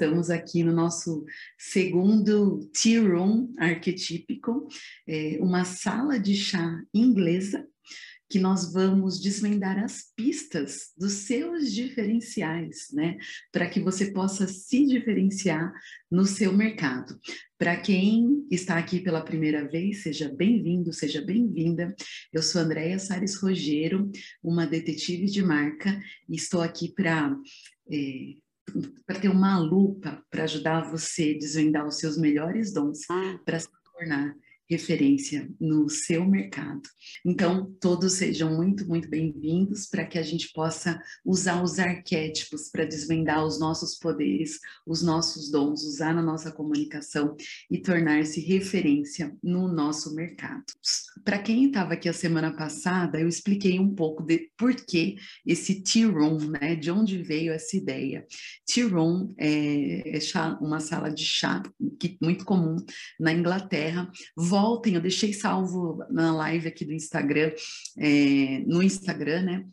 Estamos aqui no nosso segundo tea room arquetípico, é, uma sala de chá inglesa que nós vamos desvendar as pistas dos seus diferenciais, né? Para que você possa se diferenciar no seu mercado. Para quem está aqui pela primeira vez, seja bem-vindo, seja bem-vinda. Eu sou Andréia Sares Rogero, uma detetive de marca, e estou aqui para. É, para ter uma lupa para ajudar você a desvendar os seus melhores dons ah. para se tornar referência no seu mercado. Então, todos sejam muito, muito bem-vindos para que a gente possa usar os arquétipos para desvendar os nossos poderes, os nossos dons, usar na nossa comunicação e tornar-se referência no nosso mercado. Para quem estava aqui a semana passada, eu expliquei um pouco de por que esse tea room, né? De onde veio essa ideia. Tea room é, é uma sala de chá que muito comum na Inglaterra voltem, eu deixei salvo na live aqui do Instagram, é, no Instagram, né?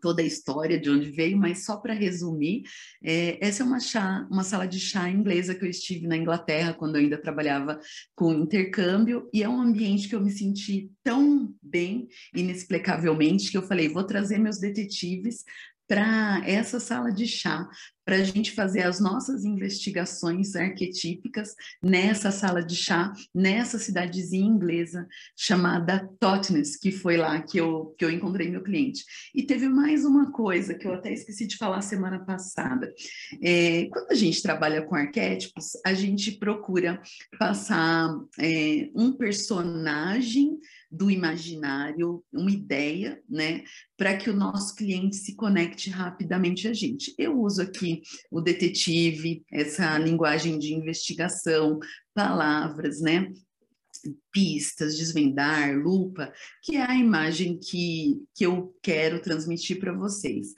toda a história de onde veio, mas só para resumir, é, essa é uma, chá, uma sala de chá inglesa que eu estive na Inglaterra quando eu ainda trabalhava com intercâmbio, e é um ambiente que eu me senti tão bem, inexplicavelmente, que eu falei, vou trazer meus detetives para essa sala de chá, para a gente fazer as nossas investigações arquetípicas nessa sala de chá, nessa cidadezinha inglesa chamada Totnes, que foi lá que eu, que eu encontrei meu cliente. E teve mais uma coisa que eu até esqueci de falar semana passada. É, quando a gente trabalha com arquétipos, a gente procura passar é, um personagem do imaginário, uma ideia, né, para que o nosso cliente se conecte rapidamente a gente. Eu uso aqui o detetive, essa linguagem de investigação, palavras, né, pistas, desvendar, lupa, que é a imagem que, que eu quero transmitir para vocês.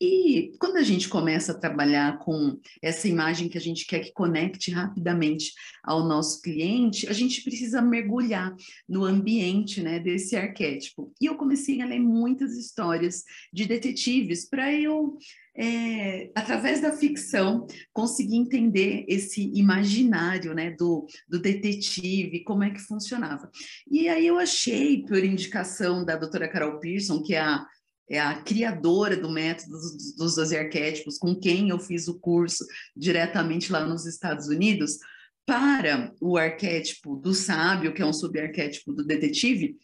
E quando a gente começa a trabalhar com essa imagem que a gente quer que conecte rapidamente ao nosso cliente, a gente precisa mergulhar no ambiente né, desse arquétipo. E eu comecei a ler muitas histórias de detetives para eu é, através da ficção, conseguir entender esse imaginário né, do, do detetive, como é que funcionava. E aí eu achei, por indicação da doutora Carol Pearson, que é a é a criadora do método dos, dos 12 arquétipos, com quem eu fiz o curso diretamente lá nos Estados Unidos, para o arquétipo do sábio, que é um subarquétipo do detetive,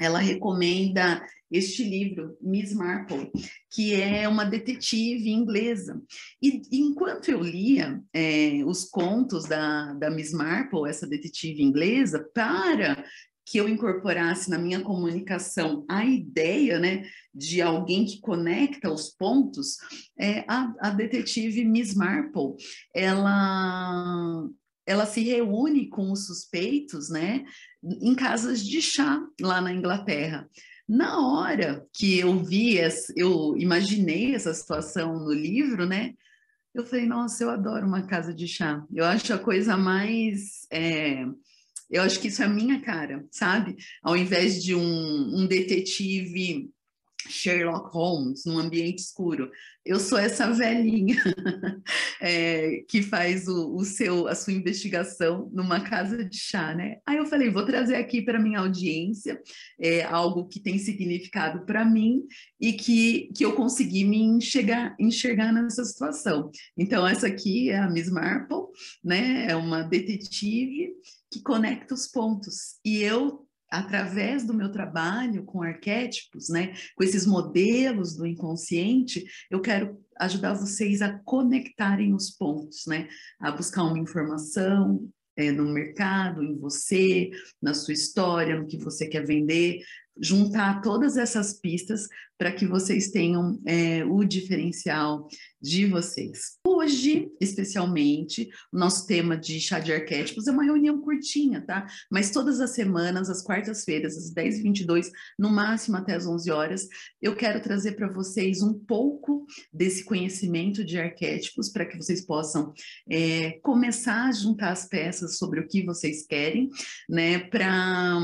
ela recomenda este livro, Miss Marple, que é uma detetive inglesa. E enquanto eu lia é, os contos da, da Miss Marple, essa detetive inglesa, para que eu incorporasse na minha comunicação a ideia né, de alguém que conecta os pontos, é, a, a detetive Miss Marple, ela, ela se reúne com os suspeitos né, em casas de chá lá na Inglaterra. Na hora que eu vi, eu imaginei essa situação no livro, né? Eu falei, nossa, eu adoro uma casa de chá. Eu acho a coisa mais é, eu acho que isso é a minha cara, sabe? Ao invés de um, um detetive Sherlock Holmes num ambiente escuro. Eu sou essa velhinha é, que faz o, o, seu, a sua investigação numa casa de chá, né? Aí eu falei, vou trazer aqui para minha audiência é, algo que tem significado para mim e que, que eu consegui me enxergar, enxergar nessa situação. Então essa aqui é a Miss Marple, né? É uma detetive que conecta os pontos. E eu, através do meu trabalho com arquétipos, né, com esses modelos do inconsciente, eu quero ajudar vocês a conectarem os pontos, né, a buscar uma informação, é, no mercado, em você, na sua história, no que você quer vender, juntar todas essas pistas para que vocês tenham é, o diferencial de vocês. Hoje, especialmente, o nosso tema de chá de arquétipos é uma reunião curtinha, tá? Mas todas as semanas, às quartas-feiras, às 10h22, no máximo até às 11 horas, eu quero trazer para vocês um pouco desse conhecimento de arquétipos para que vocês possam é, começar a juntar as peças sobre o que vocês querem, né? Para.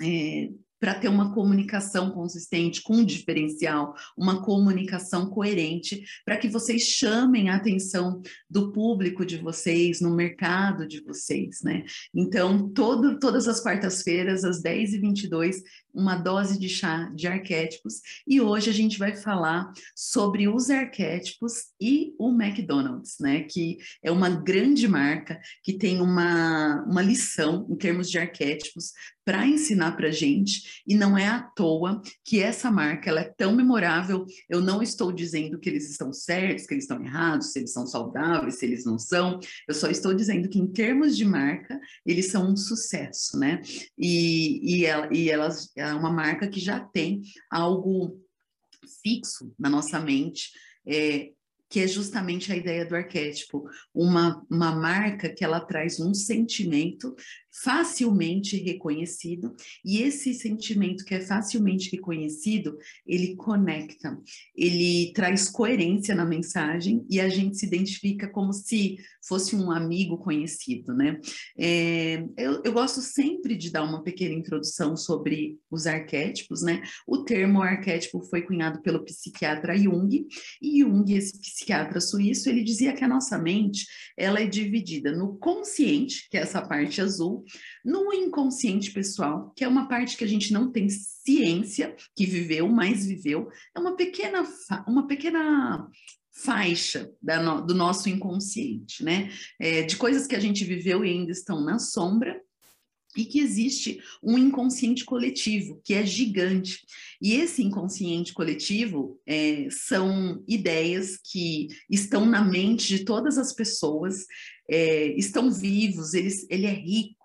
É, para ter uma comunicação consistente, com um diferencial, uma comunicação coerente, para que vocês chamem a atenção do público de vocês, no mercado de vocês, né? Então, todo, todas as quartas-feiras, às 10h22, uma dose de chá de arquétipos, e hoje a gente vai falar sobre os arquétipos e o McDonald's, né? Que é uma grande marca que tem uma, uma lição em termos de arquétipos para ensinar para gente e não é à toa que essa marca ela é tão memorável. Eu não estou dizendo que eles estão certos, que eles estão errados, se eles são saudáveis, se eles não são. Eu só estou dizendo que em termos de marca eles são um sucesso, né? E, e, ela, e elas é uma marca que já tem algo fixo na nossa mente. É, que é justamente a ideia do arquétipo, uma, uma marca que ela traz um sentimento facilmente reconhecido, e esse sentimento que é facilmente reconhecido, ele conecta, ele traz coerência na mensagem e a gente se identifica como se fosse um amigo conhecido, né? É, eu, eu gosto sempre de dar uma pequena introdução sobre os arquétipos, né? O termo arquétipo foi cunhado pelo psiquiatra Jung, e Jung, esse psiquiatra suíço, ele dizia que a nossa mente, ela é dividida no consciente, que é essa parte azul, no inconsciente pessoal, que é uma parte que a gente não tem ciência que viveu, mas viveu, é uma pequena, uma pequena faixa no, do nosso inconsciente, né? É, de coisas que a gente viveu e ainda estão na sombra, e que existe um inconsciente coletivo que é gigante. E esse inconsciente coletivo é, são ideias que estão na mente de todas as pessoas, é, estão vivos, eles, ele é rico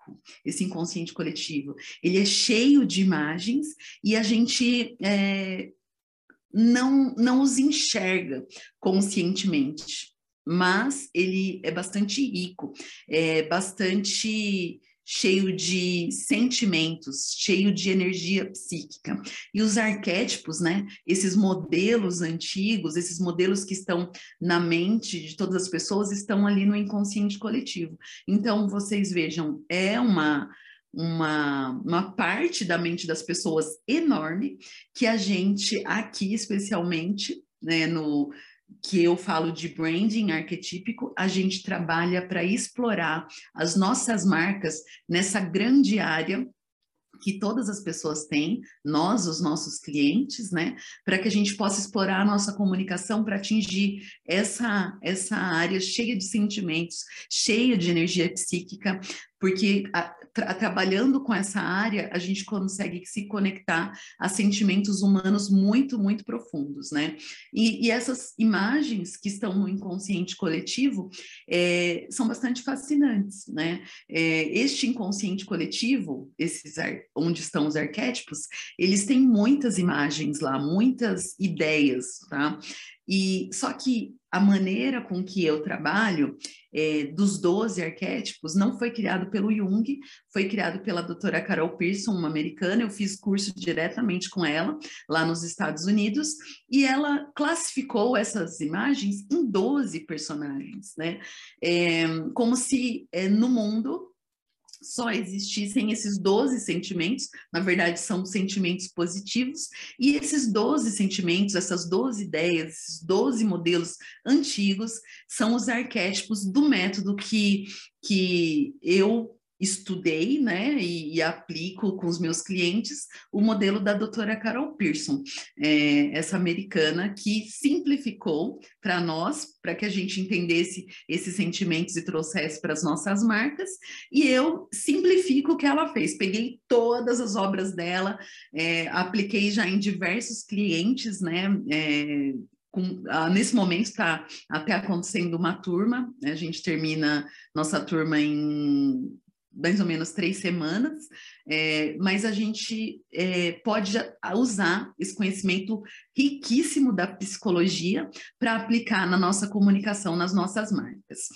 esse inconsciente coletivo. Ele é cheio de imagens e a gente é, não, não os enxerga conscientemente, mas ele é bastante rico, é bastante cheio de sentimentos, cheio de energia psíquica. E os arquétipos, né, esses modelos antigos, esses modelos que estão na mente de todas as pessoas, estão ali no inconsciente coletivo. Então, vocês vejam, é uma uma, uma parte da mente das pessoas enorme que a gente aqui especialmente né, no que eu falo de branding arquetípico, a gente trabalha para explorar as nossas marcas nessa grande área que todas as pessoas têm, nós, os nossos clientes, né, para que a gente possa explorar a nossa comunicação para atingir essa, essa área cheia de sentimentos, cheia de energia psíquica, porque a, tra trabalhando com essa área, a gente consegue se conectar a sentimentos humanos muito, muito profundos, né? E, e essas imagens que estão no inconsciente coletivo é, são bastante fascinantes, né? É, este inconsciente coletivo, esses onde estão os arquétipos, eles têm muitas imagens lá, muitas ideias, tá? E só que a maneira com que eu trabalho é, dos 12 arquétipos não foi criado pelo Jung, foi criado pela doutora Carol Pearson, uma americana. Eu fiz curso diretamente com ela lá nos Estados Unidos e ela classificou essas imagens em 12 personagens, né? É, como se é, no mundo só existissem esses 12 sentimentos, na verdade são sentimentos positivos, e esses 12 sentimentos, essas 12 ideias, esses 12 modelos antigos, são os arquétipos do método que, que eu estudei né, e, e, aplico com os meus clientes o modelo da doutora Carol Pearson, é, essa americana que simplificou para nós, para que a gente entendesse esses sentimentos e trouxesse para as nossas marcas, e eu simplifico o que ela fez. Peguei todas as obras dela, é, apliquei já em diversos clientes, né? É, com, ah, nesse momento está até acontecendo uma turma, né? a gente termina nossa turma em mais ou menos três semanas, é, mas a gente é, pode usar esse conhecimento riquíssimo da psicologia para aplicar na nossa comunicação, nas nossas marcas.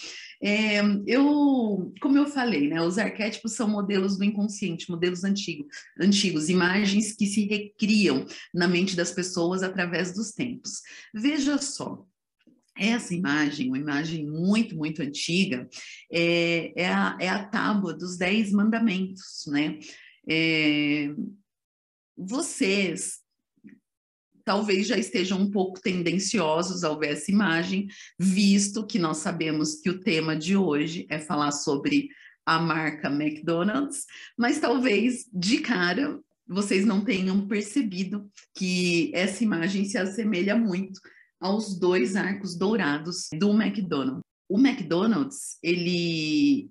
É, eu, como eu falei, né, os arquétipos são modelos do inconsciente, modelos antigos, antigos, imagens que se recriam na mente das pessoas através dos tempos. Veja só, essa imagem, uma imagem muito, muito antiga, é, é, a, é a tábua dos Dez Mandamentos, né? É, vocês talvez já estejam um pouco tendenciosos ao ver essa imagem, visto que nós sabemos que o tema de hoje é falar sobre a marca McDonald's, mas talvez de cara vocês não tenham percebido que essa imagem se assemelha muito aos dois arcos dourados do McDonald's. O McDonald's, ele,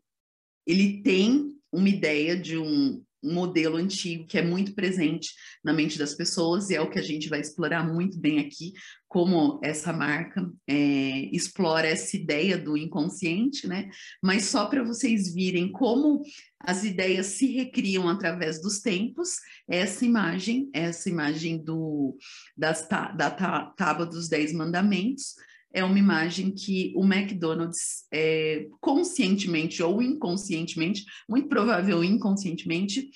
ele tem uma ideia de um um modelo antigo que é muito presente na mente das pessoas e é o que a gente vai explorar muito bem aqui, como essa marca é, explora essa ideia do inconsciente, né? Mas só para vocês virem como as ideias se recriam através dos tempos, essa imagem, essa imagem do, das, da tábua dos Dez Mandamentos, é uma imagem que o McDonald's, é, conscientemente ou inconscientemente, muito provável inconscientemente,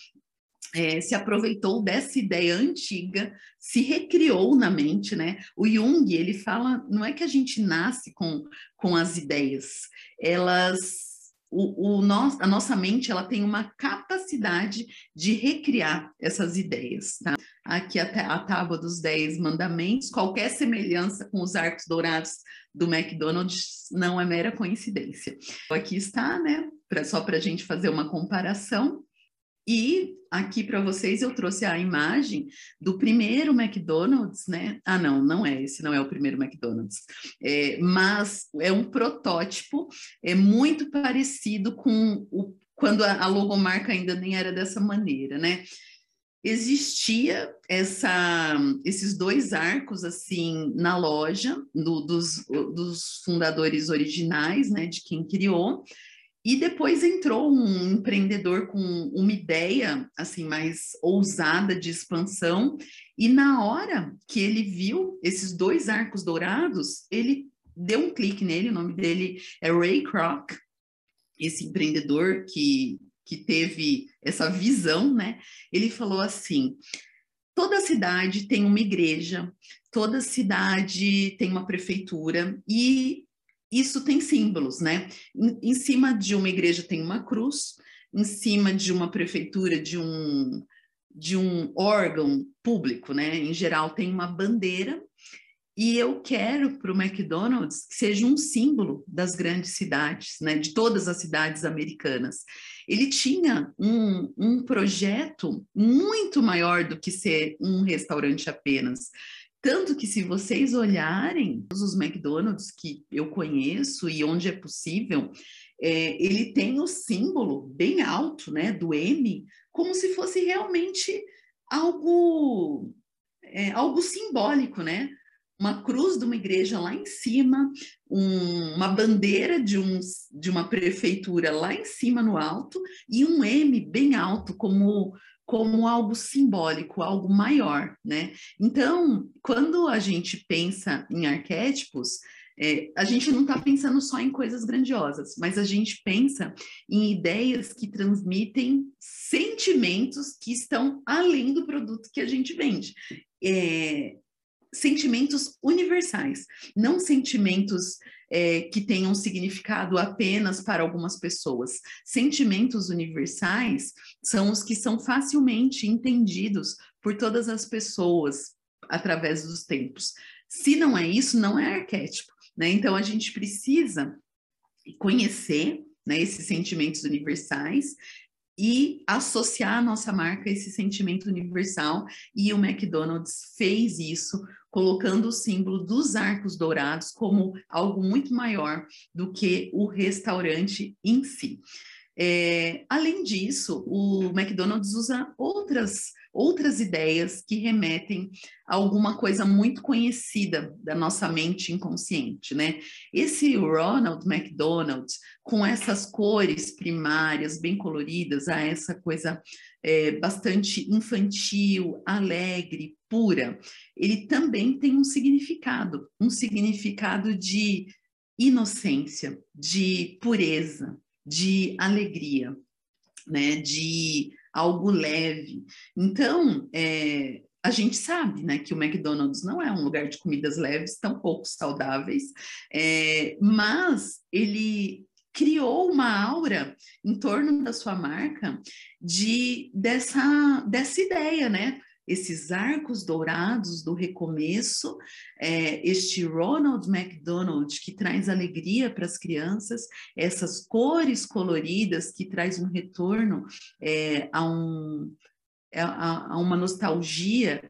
é, se aproveitou dessa ideia antiga, se recriou na mente, né? O Jung, ele fala, não é que a gente nasce com, com as ideias, elas o, o a nossa mente ela tem uma capacidade de recriar essas ideias. Tá? Aqui a, a tábua dos dez mandamentos, qualquer semelhança com os arcos dourados do McDonald's não é mera coincidência. Aqui está, né? Pra, só para a gente fazer uma comparação. E aqui para vocês eu trouxe a imagem do primeiro McDonald's, né? Ah, não, não é esse, não é o primeiro McDonald's, é, mas é um protótipo, é muito parecido com o, quando a, a logomarca ainda nem era dessa maneira, né? Existia essa, esses dois arcos assim na loja do, dos, dos fundadores originais, né? De quem criou. E depois entrou um empreendedor com uma ideia assim mais ousada de expansão, e na hora que ele viu esses dois arcos dourados, ele deu um clique nele, o nome dele é Ray Kroc, esse empreendedor que, que teve essa visão, né? Ele falou assim: toda cidade tem uma igreja, toda cidade tem uma prefeitura, e isso tem símbolos, né? Em, em, cima de uma igreja tem uma cruz, em cima de uma prefeitura, de um, de um órgão público, né? Em geral, tem uma bandeira. E eu quero para o McDonald's que seja um símbolo das grandes cidades, né? De todas as cidades americanas. Ele tinha um, um projeto muito maior do que ser um restaurante apenas tanto que, se vocês olharem os McDonald's que eu conheço e onde é possível, é, ele tem o símbolo bem alto, né, do M, como se fosse realmente algo, é, algo simbólico, né? Uma cruz de uma igreja lá em cima, um, uma bandeira de, um, de uma prefeitura lá em cima no alto e um M bem alto, como como algo simbólico, algo maior, né? Então, quando a gente pensa em arquétipos, é, a gente não está pensando só em coisas grandiosas, mas a gente pensa em ideias que transmitem sentimentos que estão além do produto que a gente vende. É, sentimentos universais, não sentimentos é, que tenham significado apenas para algumas pessoas. Sentimentos universais são os que são facilmente entendidos por todas as pessoas através dos tempos. Se não é isso, não é arquétipo. Né? Então, a gente precisa conhecer né, esses sentimentos universais e associar a nossa marca a esse sentimento universal. E o McDonald's fez isso colocando o símbolo dos arcos dourados como algo muito maior do que o restaurante em si. É, além disso, o McDonald's usa outras, outras ideias que remetem a alguma coisa muito conhecida da nossa mente inconsciente, né? Esse Ronald McDonald, com essas cores primárias bem coloridas, a essa coisa é, bastante infantil, alegre, pura, ele também tem um significado, um significado de inocência, de pureza, de alegria, né, de algo leve. Então, é, a gente sabe, né, que o McDonald's não é um lugar de comidas leves, tão pouco saudáveis, é, mas ele criou uma aura em torno da sua marca de dessa dessa ideia, né? esses arcos dourados do recomeço, é, este Ronald McDonald que traz alegria para as crianças, essas cores coloridas que traz um retorno é, a um a, a uma nostalgia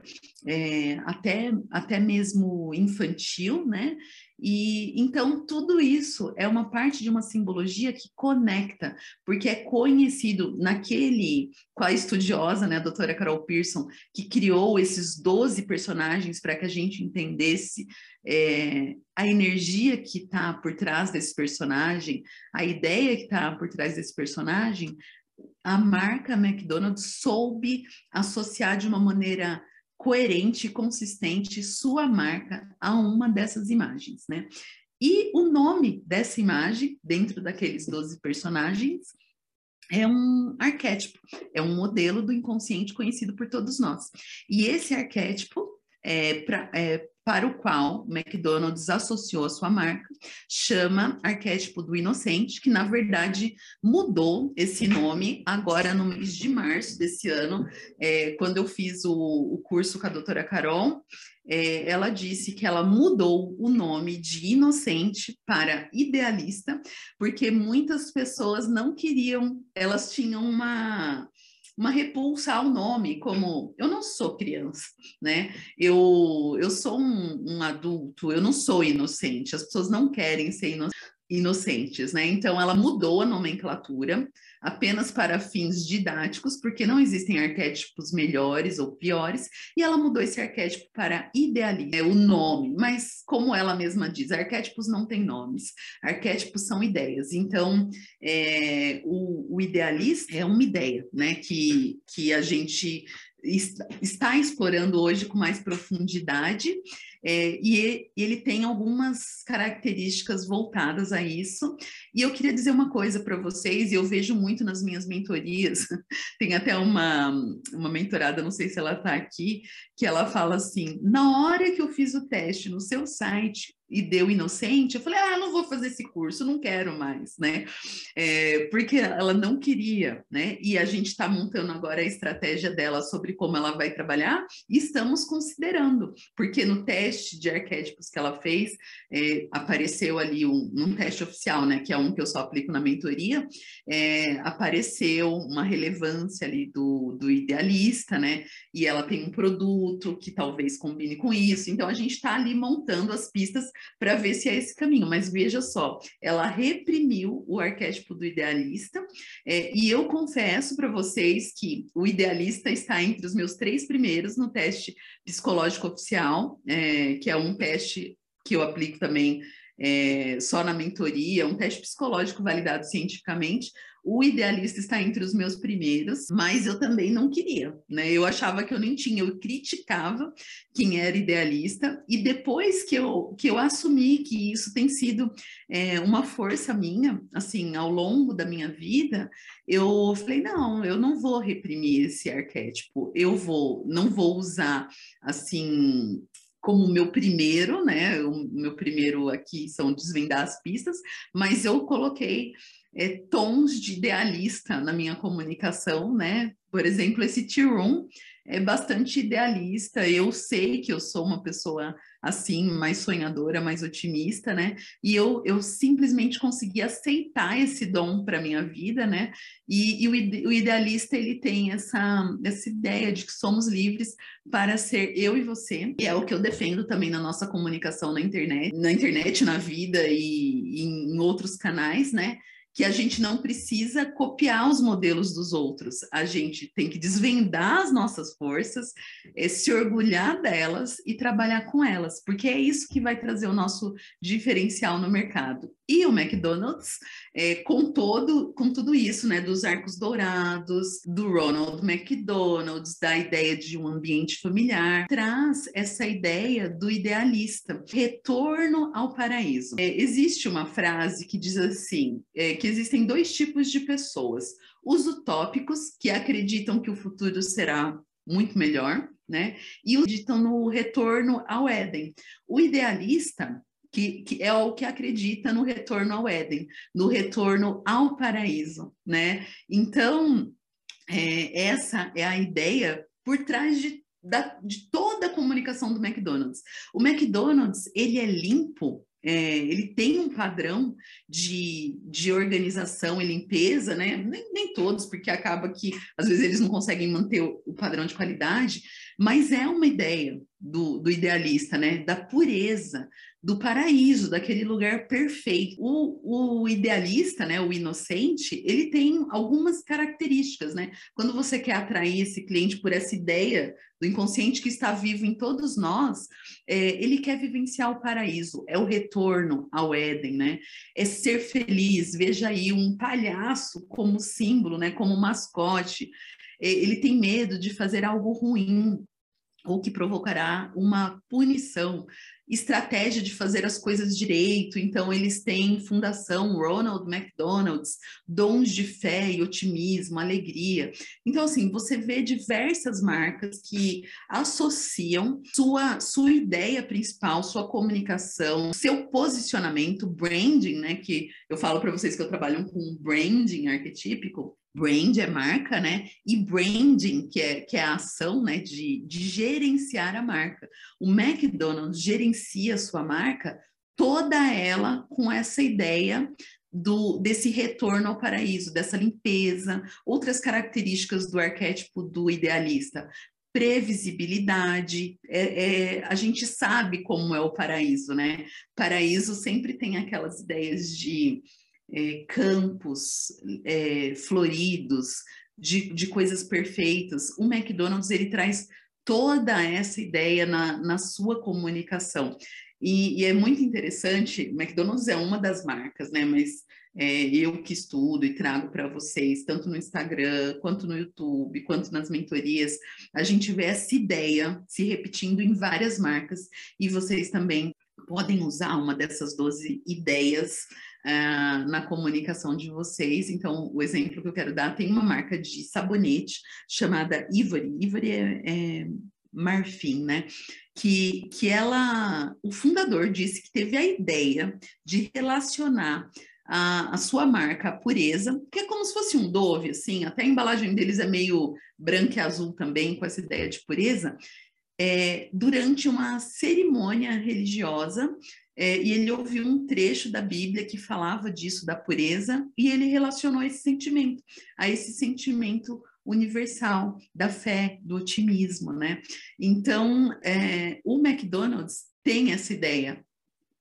é, até, até mesmo infantil, né? E então tudo isso é uma parte de uma simbologia que conecta, porque é conhecido naquele com a estudiosa, né, a doutora Carol Pearson, que criou esses 12 personagens para que a gente entendesse é, a energia que está por trás desse personagem, a ideia que está por trás desse personagem, a marca McDonald's soube associar de uma maneira coerente e consistente sua marca a uma dessas imagens, né? E o nome dessa imagem, dentro daqueles 12 personagens, é um arquétipo, é um modelo do inconsciente conhecido por todos nós. E esse arquétipo é, pra, é, para o qual McDonald's associou a sua marca, chama Arquétipo do Inocente, que na verdade mudou esse nome agora no mês de março desse ano, é, quando eu fiz o, o, curso com a doutora Carol. É, ela disse que ela mudou o nome de inocente para idealista, porque muitas pessoas não queriam, elas tinham uma uma repulsa ao nome, como eu não sou criança, né? Eu, eu sou um, um adulto, eu não sou inocente, as pessoas não querem ser inocentes, né? Então ela mudou a nomenclatura apenas para fins didáticos, porque não existem arquétipos melhores ou piores, e ela mudou esse arquétipo para idealista, é o nome, mas como ela mesma diz, arquétipos não têm nomes, arquétipos são ideias, então é, o, o idealista é uma ideia, né, que, que a gente está explorando hoje com mais profundidade, é, e ele tem algumas características voltadas a isso. E eu queria dizer uma coisa para vocês, e eu vejo muito nas minhas mentorias, tem até uma, uma mentorada, não sei se ela está aqui, que ela fala assim: na hora que eu fiz o teste no seu site, e deu inocente, eu falei, ah, não vou fazer esse curso, não quero mais, né? É, porque ela não queria, né? E a gente está montando agora a estratégia dela sobre como ela vai trabalhar e estamos considerando, porque no teste de arquétipos que ela fez, é, apareceu ali um, um, teste oficial, né? Que é um que eu só aplico na mentoria, é, apareceu uma relevância ali do, do idealista, né? E ela tem um produto que talvez combine com isso, então a gente está ali montando as pistas para ver se é esse caminho. Mas veja só, ela reprimiu o arquétipo do idealista, é, e eu confesso para vocês que o idealista está entre os meus três primeiros no teste psicológico oficial, é, que é um teste que eu aplico também é, só na mentoria, um teste psicológico validado cientificamente, o idealista está entre os meus primeiros, mas eu também não queria, né? Eu achava que eu nem tinha, eu criticava quem era idealista, e depois que eu, que eu assumi que isso tem sido é, uma força minha, assim, ao longo da minha vida, eu falei, não, eu não vou reprimir esse arquétipo, eu vou, não vou usar, assim, como meu primeiro, né? O meu primeiro aqui são desvendar as pistas, mas eu coloquei é, tons de idealista na minha comunicação, né? Por exemplo, esse T-Room é bastante idealista. Eu sei que eu sou uma pessoa assim, mais sonhadora, mais otimista, né? E eu, eu simplesmente consegui aceitar esse dom para minha vida, né? E, e o, o, idealista ele tem essa, essa ideia de que somos livres para ser eu e você. E é o que eu defendo também na nossa comunicação na internet, na internet, na vida e, e em outros canais, né? Que a gente não precisa copiar os modelos dos outros, a gente tem que desvendar as nossas forças, é, se orgulhar delas e trabalhar com elas, porque é isso que vai trazer o nosso diferencial no mercado. E o McDonald's, é, com todo, com tudo isso, né, dos arcos dourados, do Ronald McDonald's, da ideia de um ambiente familiar, traz essa ideia do idealista, retorno ao paraíso. É, existe uma frase que diz assim, é, que existem dois tipos de pessoas: os utópicos, que acreditam que o futuro será muito melhor, né? E acreditam no retorno ao Éden. O idealista que, que, é o que acredita no retorno ao Éden, no retorno ao paraíso, né? Então, é, essa é a ideia por trás de da, de toda a comunicação do McDonald's. O McDonald's, ele é limpo é, ele tem um padrão de, de organização e limpeza, né? Nem, nem, todos, porque acaba que às vezes eles não conseguem manter o, o padrão de qualidade, mas é uma ideia do, do idealista, né? Da pureza, do paraíso, daquele lugar perfeito. O, o, idealista, né, o inocente, ele tem algumas características, né? Quando você quer atrair esse cliente por essa ideia do inconsciente que está vivo em todos nós, é, ele quer vivenciar o paraíso, é o retorno ao Éden, né? É ser feliz. Veja aí um palhaço como símbolo, né? Como mascote. É, ele tem medo de fazer algo ruim, ou que provocará uma punição estratégia de fazer as coisas direito. Então, eles têm fundação Ronald McDonald's, dons de fé e otimismo, alegria. Então, assim, você vê diversas marcas que associam sua, sua ideia principal, sua comunicação, seu posicionamento, branding, né? Que eu falo para vocês que eu trabalho com branding arquetípico, Brand é marca, né? E branding, que é, que é a ação né, de, de gerenciar a marca. O McDonald's gerencia a sua marca, toda ela com essa ideia do, desse retorno ao paraíso, dessa limpeza, outras características do arquétipo do idealista. Previsibilidade, é, é, a gente sabe como é o paraíso, né? Paraíso sempre tem aquelas ideias de é, campos é, floridos, de, de coisas perfeitas. O McDonald's ele traz toda essa ideia na, na sua comunicação. E, e, é muito interessante, o McDonald's é uma das marcas, né? Mas é, eu que estudo e trago para vocês, tanto no Instagram, quanto no YouTube, quanto nas mentorias, a gente vê essa ideia se repetindo em várias marcas e vocês também podem usar uma dessas 12 ideias uh, na comunicação de vocês. Então, o exemplo que eu quero dar tem uma marca de sabonete chamada Ivory. Ivory é, é marfim, né? Que, que ela, o fundador disse que teve a ideia de relacionar a, a, sua marca, a pureza, que é como se fosse um Dove, assim, até a embalagem deles é meio branca e azul também, com essa ideia de pureza, é, durante uma cerimônia religiosa é, e ele ouviu um trecho da Bíblia que falava disso, da pureza, e ele relacionou esse sentimento a esse sentimento universal da fé, do otimismo, né? Então, é, o McDonald's tem essa ideia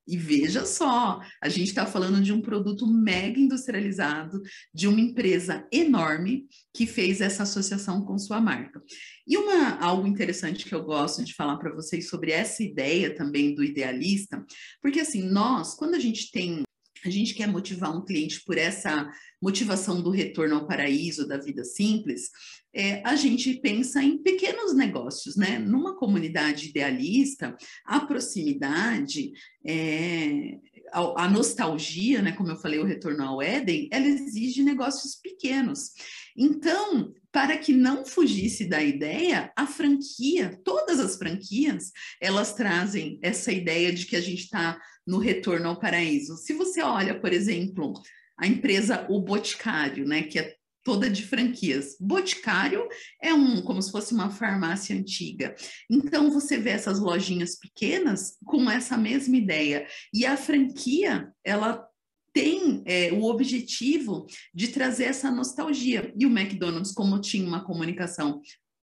e veja só, a gente está falando de um produto mega industrializado, de uma empresa enorme que fez essa associação com sua marca. E uma algo interessante que eu gosto de falar para vocês sobre essa ideia também do idealista, porque assim, nós, quando a gente tem a gente quer motivar um cliente por essa motivação do retorno ao paraíso, da vida simples, é, a gente pensa em pequenos negócios, né? Numa comunidade idealista, a proximidade, é, a, a, nostalgia, né? Como eu falei, o retorno ao Éden, ela exige negócios pequenos. Então, para que não fugisse da ideia, a franquia, todas as franquias, elas trazem essa ideia de que a gente está no retorno ao paraíso. Se você olha, por exemplo, a empresa O Boticário, né, que é toda de franquias. Boticário é um como se fosse uma farmácia antiga. Então você vê essas lojinhas pequenas com essa mesma ideia. E a franquia, ela tem é, o objetivo de trazer essa nostalgia. E o McDonald's, como tinha uma comunicação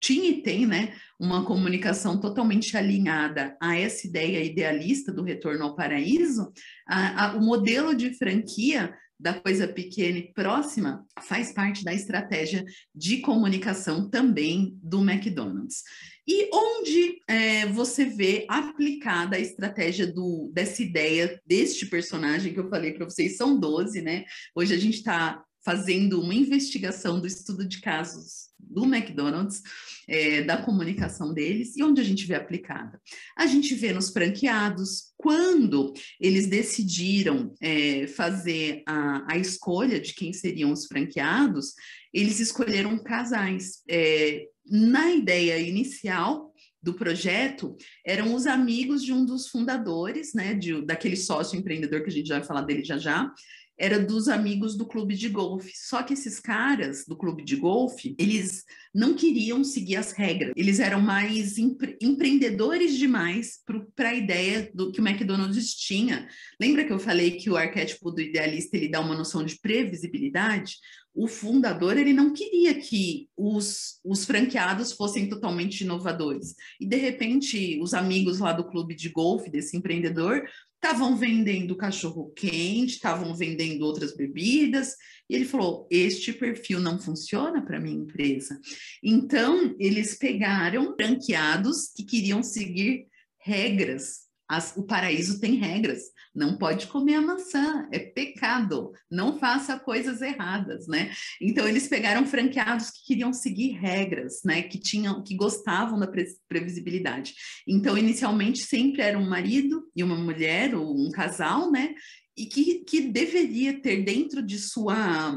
tinha e tem, né, uma comunicação totalmente alinhada a essa ideia idealista do retorno ao paraíso, a, a, o modelo de franquia da coisa pequena e próxima faz parte da estratégia de comunicação também do McDonald's. E onde é, você vê aplicada a estratégia do, dessa ideia, deste personagem que eu falei para vocês, são 12, né? Hoje a gente está fazendo uma investigação do estudo de casos do McDonald's, é, da comunicação deles, e onde a gente vê aplicada? A gente vê nos franqueados, quando eles decidiram é, fazer a, a, escolha de quem seriam os franqueados, eles escolheram casais. É, na ideia inicial, do projeto eram os amigos de um dos fundadores, né, de, daquele sócio empreendedor que a gente já vai falar dele já já, era dos amigos do clube de golfe. Só que esses caras do clube de golfe, eles não queriam seguir as regras. Eles eram mais empre empreendedores demais para a ideia do que o McDonald's tinha. Lembra que eu falei que o arquétipo do idealista ele dá uma noção de previsibilidade? O fundador ele não queria que os, os franqueados fossem totalmente inovadores. E de repente, os amigos lá do clube de golfe desse empreendedor estavam vendendo cachorro quente, estavam vendendo outras bebidas, e ele falou: Este perfil não funciona para minha empresa. Então, eles pegaram franqueados que queriam seguir regras as, o paraíso tem regras. Não pode comer a maçã, é pecado. Não faça coisas erradas, né? Então eles pegaram franqueados que queriam seguir regras, né? Que tinham, que gostavam da pre previsibilidade. Então inicialmente sempre era um marido e uma mulher ou um casal, né? E que, que deveria ter dentro de sua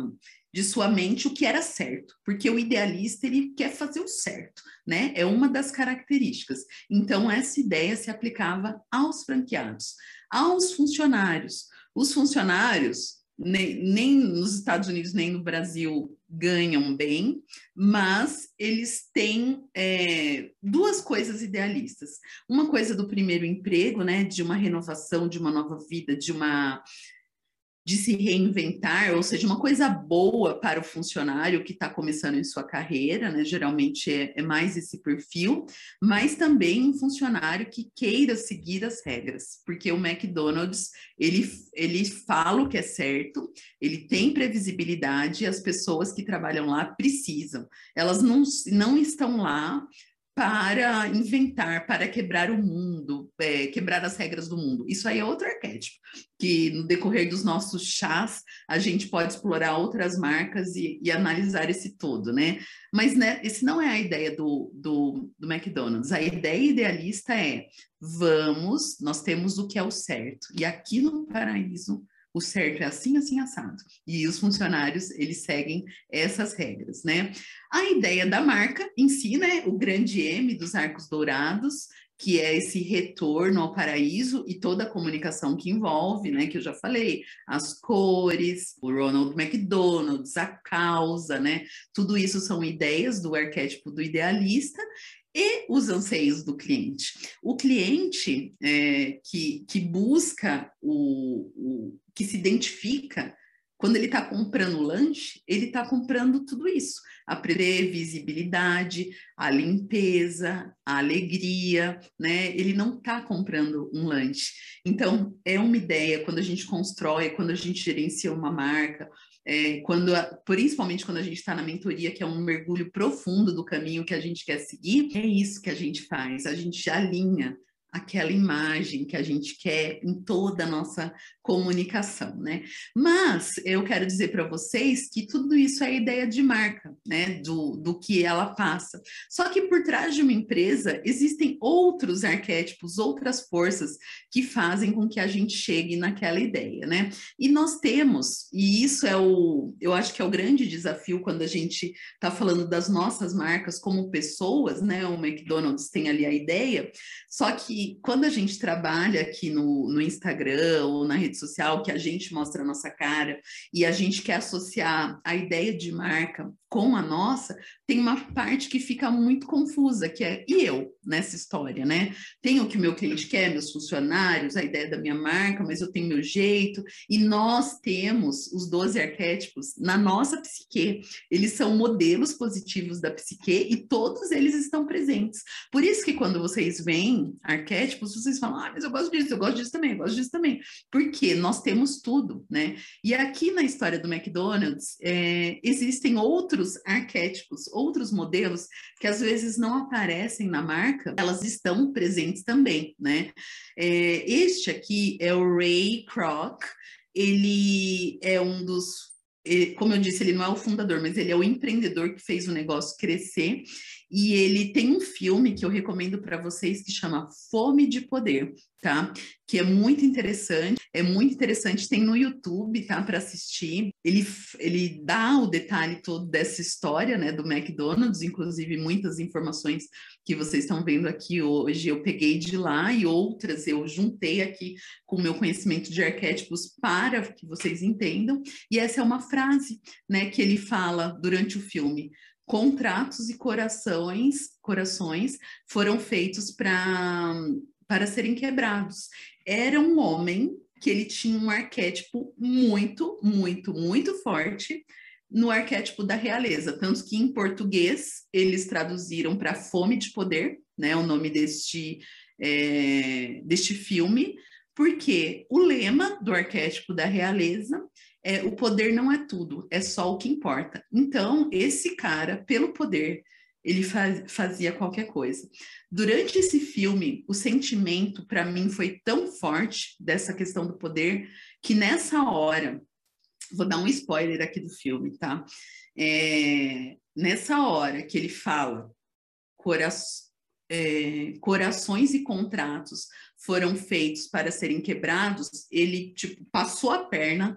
de sua mente o que era certo, porque o idealista ele quer fazer o certo, né? É uma das características. Então essa ideia se aplicava aos franqueados, aos funcionários. Os funcionários nem, nem nos Estados Unidos nem no Brasil ganham bem, mas eles têm é, duas coisas idealistas. Uma coisa do primeiro emprego, né, de uma renovação, de uma nova vida, de uma de se reinventar, ou seja, uma coisa boa para o funcionário que está começando em sua carreira, né? Geralmente é, é, mais esse perfil, mas também um funcionário que queira seguir as regras, porque o McDonald's ele, ele fala o que é certo, ele tem previsibilidade, e as pessoas que trabalham lá precisam. Elas não, não estão lá para inventar, para quebrar o mundo, é, quebrar as regras do mundo. Isso aí é outro arquétipo, que no decorrer dos nossos chás a gente pode explorar outras marcas e, e analisar esse todo, né? Mas né, esse não é a ideia do, do, do McDonald's. A ideia idealista é: vamos, nós temos o que é o certo, e aqui no paraíso o certo é assim, assim, assado. E os funcionários, eles seguem essas regras, né? A ideia da marca em si, né? O grande M dos arcos dourados, que é esse retorno ao paraíso e toda a comunicação que envolve, né, que eu já falei, as cores, o Ronald McDonald's, a causa, né, tudo isso são ideias do arquétipo do idealista e os anseios do cliente. O cliente é, que, que busca o, o que se identifica quando ele está comprando lanche, ele está comprando tudo isso: a previsibilidade, a limpeza, a alegria, né? Ele não está comprando um lanche. Então, é uma ideia quando a gente constrói, quando a gente gerencia uma marca, é, quando principalmente quando a gente está na mentoria, que é um mergulho profundo do caminho que a gente quer seguir, é isso que a gente faz, a gente alinha aquela imagem que a gente quer em toda a nossa comunicação, né? Mas eu quero dizer para vocês que tudo isso é ideia de marca, né? Do, do que ela passa. Só que por trás de uma empresa existem outros arquétipos, outras forças que fazem com que a gente chegue naquela ideia, né? E nós temos, e isso é o, eu acho que é o grande desafio quando a gente está falando das nossas marcas como pessoas, né? O McDonald's tem ali a ideia, só que quando a gente trabalha aqui no, no Instagram ou na rede social, que a gente mostra a nossa cara e a gente quer associar a ideia de marca com a nossa, tem uma parte que fica muito confusa, que é e eu nessa história, né? Tenho o que o meu cliente quer, meus funcionários, a ideia da minha marca, mas eu tenho meu jeito, e nós temos os 12 arquétipos na nossa psique. Eles são modelos positivos da psique e todos eles estão presentes. Por isso que quando vocês veem arquétipos, vocês falam: "Ah, mas eu gosto disso, eu gosto disso também, eu gosto disso também". Porque nós temos tudo, né? E aqui na história do McDonald's, é, existem outros arquétipos, outros modelos que às vezes não aparecem na marca, elas estão presentes também, né? É, este aqui é o Ray Kroc, ele é um dos como eu disse, ele não é o fundador, mas ele é o empreendedor que fez o negócio crescer. E ele tem um filme que eu recomendo para vocês que chama Fome de Poder, tá? Que é muito interessante, é muito interessante, tem no YouTube, tá, para assistir. Ele, ele dá o detalhe todo dessa história, né, do McDonald's, inclusive muitas informações que vocês estão vendo aqui hoje eu peguei de lá e outras eu juntei aqui com o meu conhecimento de arquétipos para que vocês entendam. E essa é uma frase, né, que ele fala durante o filme contratos e corações, corações foram feitos para para serem quebrados. Era um homem que ele tinha um arquétipo muito, muito, muito forte no arquétipo da realeza, tanto que em português eles traduziram para fome de poder, né, o nome deste é, deste filme, porque o lema do arquétipo da realeza é, o poder não é tudo, é só o que importa. Então, esse cara, pelo poder, ele faz, fazia qualquer coisa. Durante esse filme, o sentimento para mim foi tão forte dessa questão do poder que nessa hora, vou dar um spoiler aqui do filme, tá? É, nessa hora que ele fala cora é, corações e contratos foram feitos para serem quebrados, ele tipo passou a perna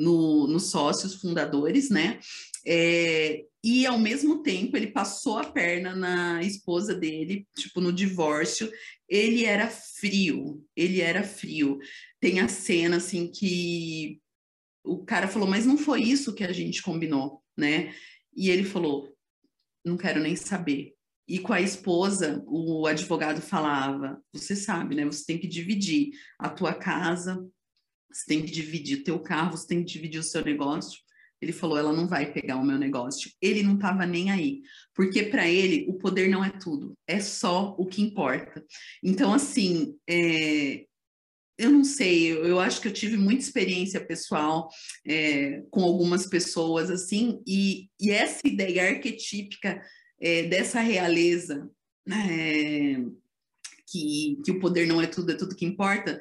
no, nos sócios fundadores, né? É, e ao mesmo tempo ele passou a perna na esposa dele, tipo no divórcio. Ele era frio, ele era frio. Tem a cena assim que o cara falou, mas não foi isso que a gente combinou, né? E ele falou, não quero nem saber. E com a esposa, o advogado falava: você sabe, né? Você tem que dividir a tua casa você tem que dividir o teu carro, você tem que dividir o seu negócio. Ele falou, ela não vai pegar o meu negócio. Ele não estava nem aí, porque para ele o poder não é tudo, é só o que importa. Então, assim, é, eu não sei, eu, eu, acho que eu tive muita experiência pessoal é, com algumas pessoas, assim, e, e essa ideia arquetípica é, dessa realeza, é, que, que o poder não é tudo, é tudo que importa,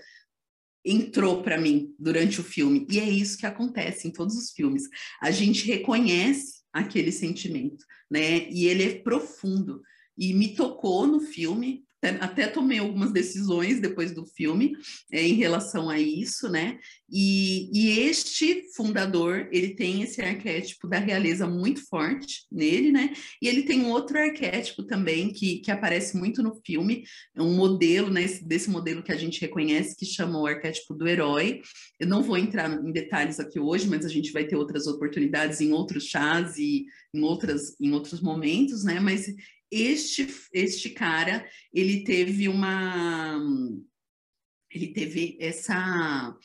entrou para mim durante o filme. E é isso que acontece em todos os filmes. A gente reconhece aquele sentimento, né? E ele é profundo. E me tocou no filme, até tomei algumas decisões depois do filme é, em relação a isso, né? E, e, este fundador, ele tem esse arquétipo da realeza muito forte nele, né? E ele tem um outro arquétipo também que, que aparece muito no filme, é um modelo, né? Desse modelo que a gente reconhece, que chama o arquétipo do herói. Eu não vou entrar em detalhes aqui hoje, mas a gente vai ter outras oportunidades em outros chás e em, outras, em outros momentos, né? Mas este, este cara, ele teve uma... Ele teve essa,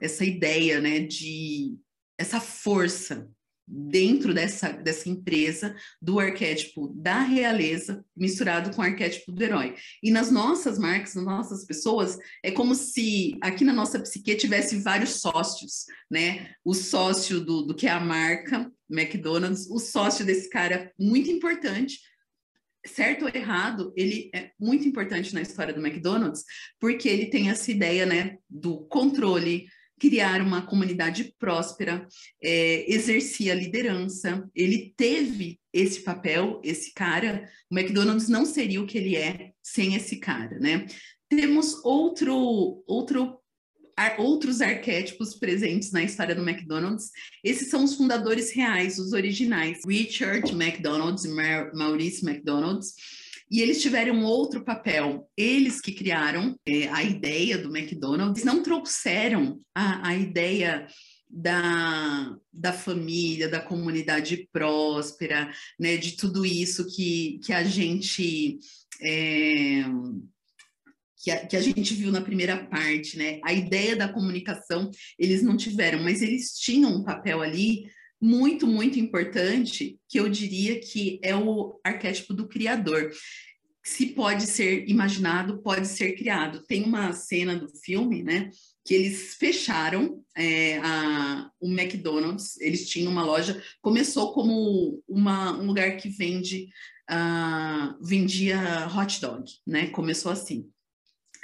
essa ideia, né, de... Essa força dentro dessa, dessa empresa do arquétipo da realeza misturado com o arquétipo do herói. E nas nossas marcas, nas nossas pessoas, é como se aqui na nossa psique tivesse vários sócios, né? O sócio do, do que é a marca, McDonald's, o sócio desse cara muito importante, certo ou errado, ele é muito importante na história do McDonald's, porque ele tem essa ideia, né, do controle, criar uma comunidade próspera, é, exercia liderança, ele teve esse papel, esse cara, o McDonald's não seria o que ele é sem esse cara, né? Temos outro, outro outros arquétipos presentes na história do McDonald's. Esses são os fundadores reais, os originais. Richard McDonald's e Maurice McDonald's. E eles tiveram outro papel. Eles que criaram é, a ideia do McDonald's, não trouxeram a, a ideia da, da família, da comunidade próspera, né, de tudo isso que, que a gente é, que a, que a gente viu na primeira parte, né? A ideia da comunicação eles não tiveram, mas eles tinham um papel ali muito, muito importante, que eu diria que é o arquétipo do criador. Se pode ser imaginado, pode ser criado. Tem uma cena do filme, né? Que eles fecharam é, a, o McDonald's, eles tinham uma loja, começou como uma, um lugar que vende, uh, vendia hot dog, né? Começou assim.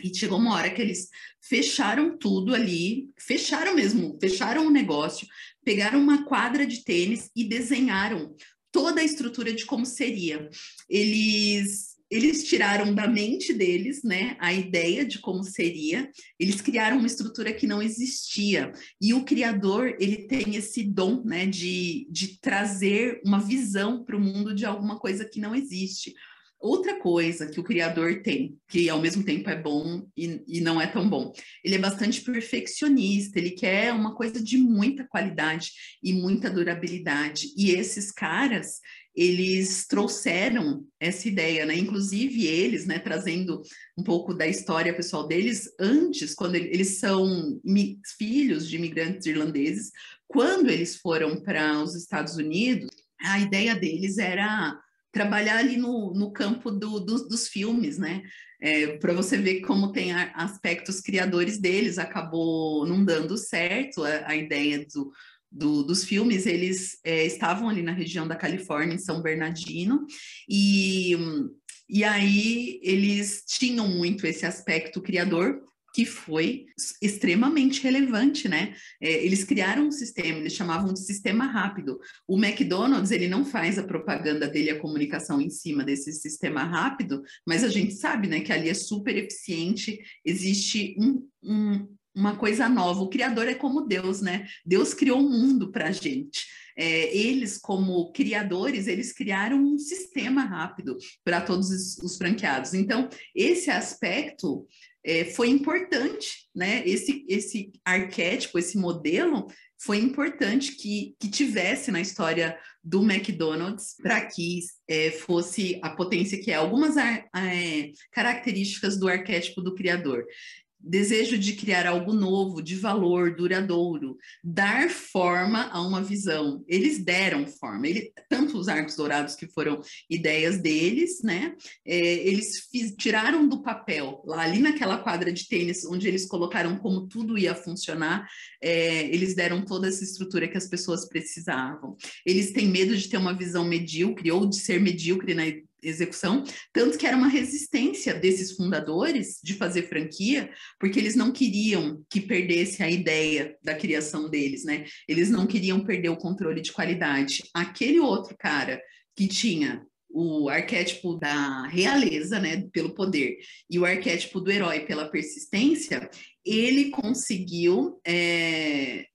E chegou uma hora que eles fecharam tudo ali, fecharam mesmo, fecharam o negócio, pegaram uma quadra de tênis e desenharam toda a estrutura de como seria. Eles eles tiraram da mente deles, né, a ideia de como seria. Eles criaram uma estrutura que não existia. E o criador, ele tem esse dom, né, de, de trazer uma visão para o mundo de alguma coisa que não existe. Outra coisa que o criador tem, que ao mesmo tempo é bom e, e, não é tão bom, ele é bastante perfeccionista, ele quer uma coisa de muita qualidade e muita durabilidade. E esses caras, eles trouxeram essa ideia, né? Inclusive eles, né, trazendo um pouco da história pessoal deles, antes, quando eles são filhos de imigrantes irlandeses, quando eles foram para os Estados Unidos, a ideia deles era trabalhar ali no, no campo do, do, dos filmes, né? É, para você ver como tem aspectos criadores deles, acabou não dando certo a, a ideia do, do, dos filmes, eles é, estavam ali na região da Califórnia, em São Bernardino, e, e aí eles tinham muito esse aspecto criador, que foi extremamente relevante, né? É, eles criaram um sistema, eles chamavam de sistema rápido. O McDonald's, ele não faz a propaganda dele, a comunicação em cima desse sistema rápido, mas a gente sabe, né, que ali é super eficiente, existe um, um uma coisa nova. O Criador é como Deus, né? Deus criou o um mundo para a gente. É, eles, como criadores, eles criaram um sistema rápido para todos os, os franqueados. Então, esse aspecto é, foi importante, né? Esse, esse arquétipo, esse modelo foi importante que, que tivesse na história do McDonald's para que é, fosse a potência que é. Algumas é, características do arquétipo do criador desejo de criar algo novo, de valor, duradouro, dar forma a uma visão. Eles deram forma, ele, tanto os arcos dourados que foram ideias deles, né? É, eles fiz, tiraram do papel, lá ali naquela quadra de tênis, onde eles colocaram como tudo ia funcionar, é, eles deram toda essa estrutura que as pessoas precisavam. Eles têm medo de ter uma visão medíocre ou de ser medíocre na execução, tanto que era uma resistência desses fundadores de fazer franquia, porque eles não queriam que perdesse a ideia da criação deles, né? Eles não queriam perder o controle de qualidade. Aquele outro cara que tinha o arquétipo da realeza, né, pelo poder, e o arquétipo do herói pela persistência, ele conseguiu é,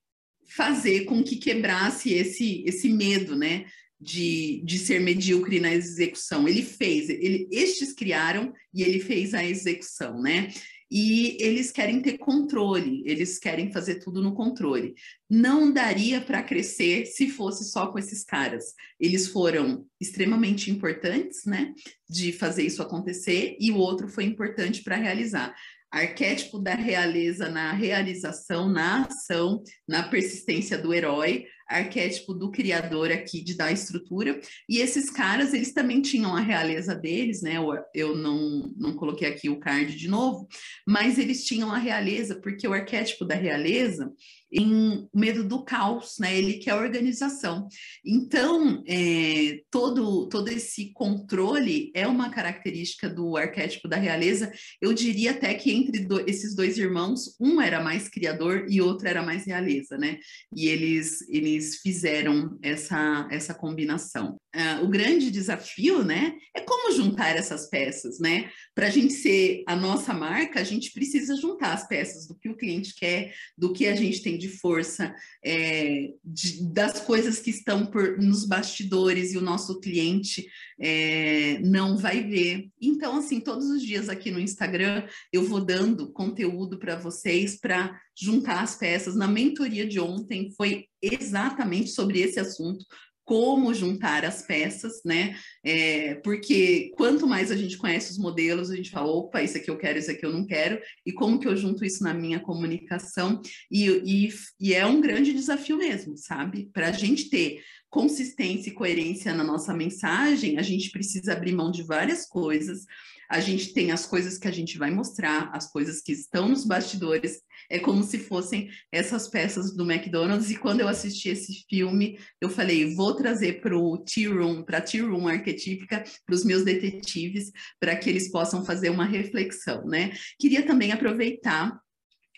fazer com que quebrasse esse, esse medo, né, de, de ser medíocre na execução. Ele fez, ele, estes criaram e ele fez a execução, né? E eles querem ter controle, eles querem fazer tudo no controle. Não daria para crescer se fosse só com esses caras. Eles foram extremamente importantes, né, de fazer isso acontecer, e o outro foi importante para realizar arquétipo da realeza na realização, na ação, na persistência do herói, arquétipo do criador aqui de dar estrutura. E esses caras, eles também tinham a realeza deles, né? Eu, não, não coloquei aqui o card de novo, mas eles tinham a realeza, porque o arquétipo da realeza, em medo do caos, né? Ele quer organização. Então, é, todo, todo esse controle é uma característica do arquétipo da realeza. Eu diria até que entre do, esses dois irmãos, um era mais criador e outro era mais realeza, né? E eles, eles fizeram essa, essa combinação. Uh, o grande desafio, né, é como juntar essas peças, né? Para a gente ser a nossa marca, a gente precisa juntar as peças do que o cliente quer, do que a gente tem de força, é, de, das coisas que estão por, nos bastidores e o nosso cliente é, não vai ver. Então, assim, todos os dias aqui no Instagram eu vou dando conteúdo para vocês para juntar as peças. Na mentoria de ontem foi exatamente sobre esse assunto, como juntar as peças, né? É, porque quanto mais a gente conhece os modelos, a gente fala, opa, isso aqui eu quero, isso aqui eu não quero, e como que eu junto isso na minha comunicação? E, e, e é um grande desafio mesmo, sabe? Para a gente ter consistência e coerência na nossa mensagem, a gente precisa abrir mão de várias coisas. A gente tem as coisas que a gente vai mostrar, as coisas que estão nos bastidores, é como se fossem essas peças do McDonald's. E quando eu assisti esse filme, eu falei: vou trazer para o Tea Room, para a Tea Room arquetípica, para os meus detetives, para que eles possam fazer uma reflexão, né? Queria também aproveitar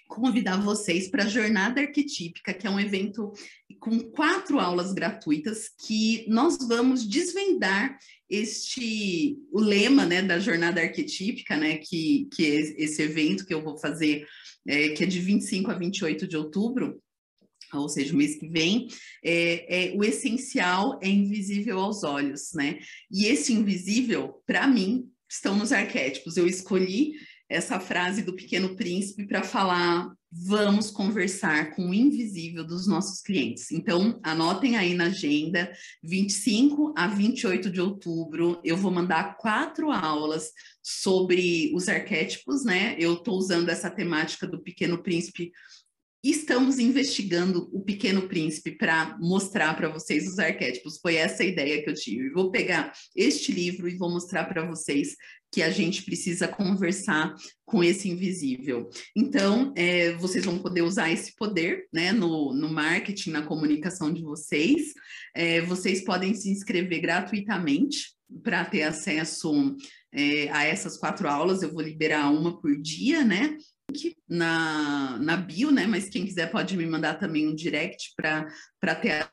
convidar vocês para a Jornada Arquetípica, que é um evento com quatro aulas gratuitas que nós vamos desvendar este o lema né, da jornada arquetípica, né, que, que é esse evento que eu vou fazer, é, que é de 25 a 28 de outubro, ou seja, o mês que vem, é, é, o essencial é invisível aos olhos, né? E esse invisível, para mim, estão nos arquétipos. Eu escolhi essa frase do Pequeno Príncipe para falar vamos conversar com o invisível dos nossos clientes. Então, anotem aí na agenda, 25 a 28 de outubro, eu vou mandar quatro aulas sobre os arquétipos, né? Eu estou usando essa temática do Pequeno Príncipe estamos investigando o Pequeno Príncipe para mostrar para vocês os arquétipos. Foi essa a ideia que eu tive. Vou pegar este livro e vou mostrar para vocês que a gente precisa conversar com esse invisível. Então, é, vocês vão poder usar esse poder né, no, no marketing, na comunicação de vocês. É, vocês podem se inscrever gratuitamente para ter acesso é, a essas quatro aulas. Eu vou liberar uma por dia, né? Na, na bio, né? Mas quem quiser pode me mandar também um direct para ter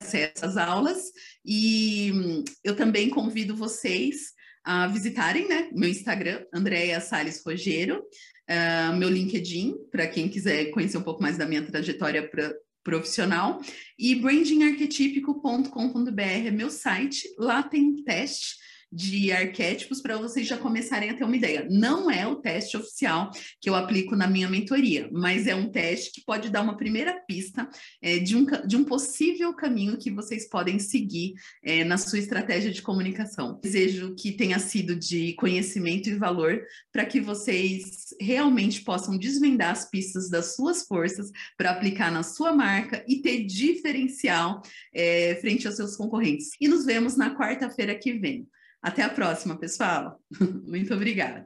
acesso às aulas. E eu também convido vocês a visitarem né, meu Instagram, Andréia Salles Rogero, uh, meu LinkedIn, para quem quiser conhecer um pouco mais da minha trajetória pra, profissional, e brandingarquetípico.com.br é meu site, lá tem teste de arquétipos para vocês já começarem a ter uma ideia. Não é o teste oficial que eu aplico na minha mentoria, mas é um teste que pode dar uma primeira pista é, de, um, de um possível caminho que vocês podem seguir é, na sua estratégia de comunicação. Desejo que tenha sido de conhecimento e valor para que vocês realmente possam desvendar as pistas das suas forças para aplicar na sua marca e ter diferencial é, frente aos seus concorrentes. E nos vemos na quarta-feira que vem. Até a próxima, pessoal. Muito obrigada.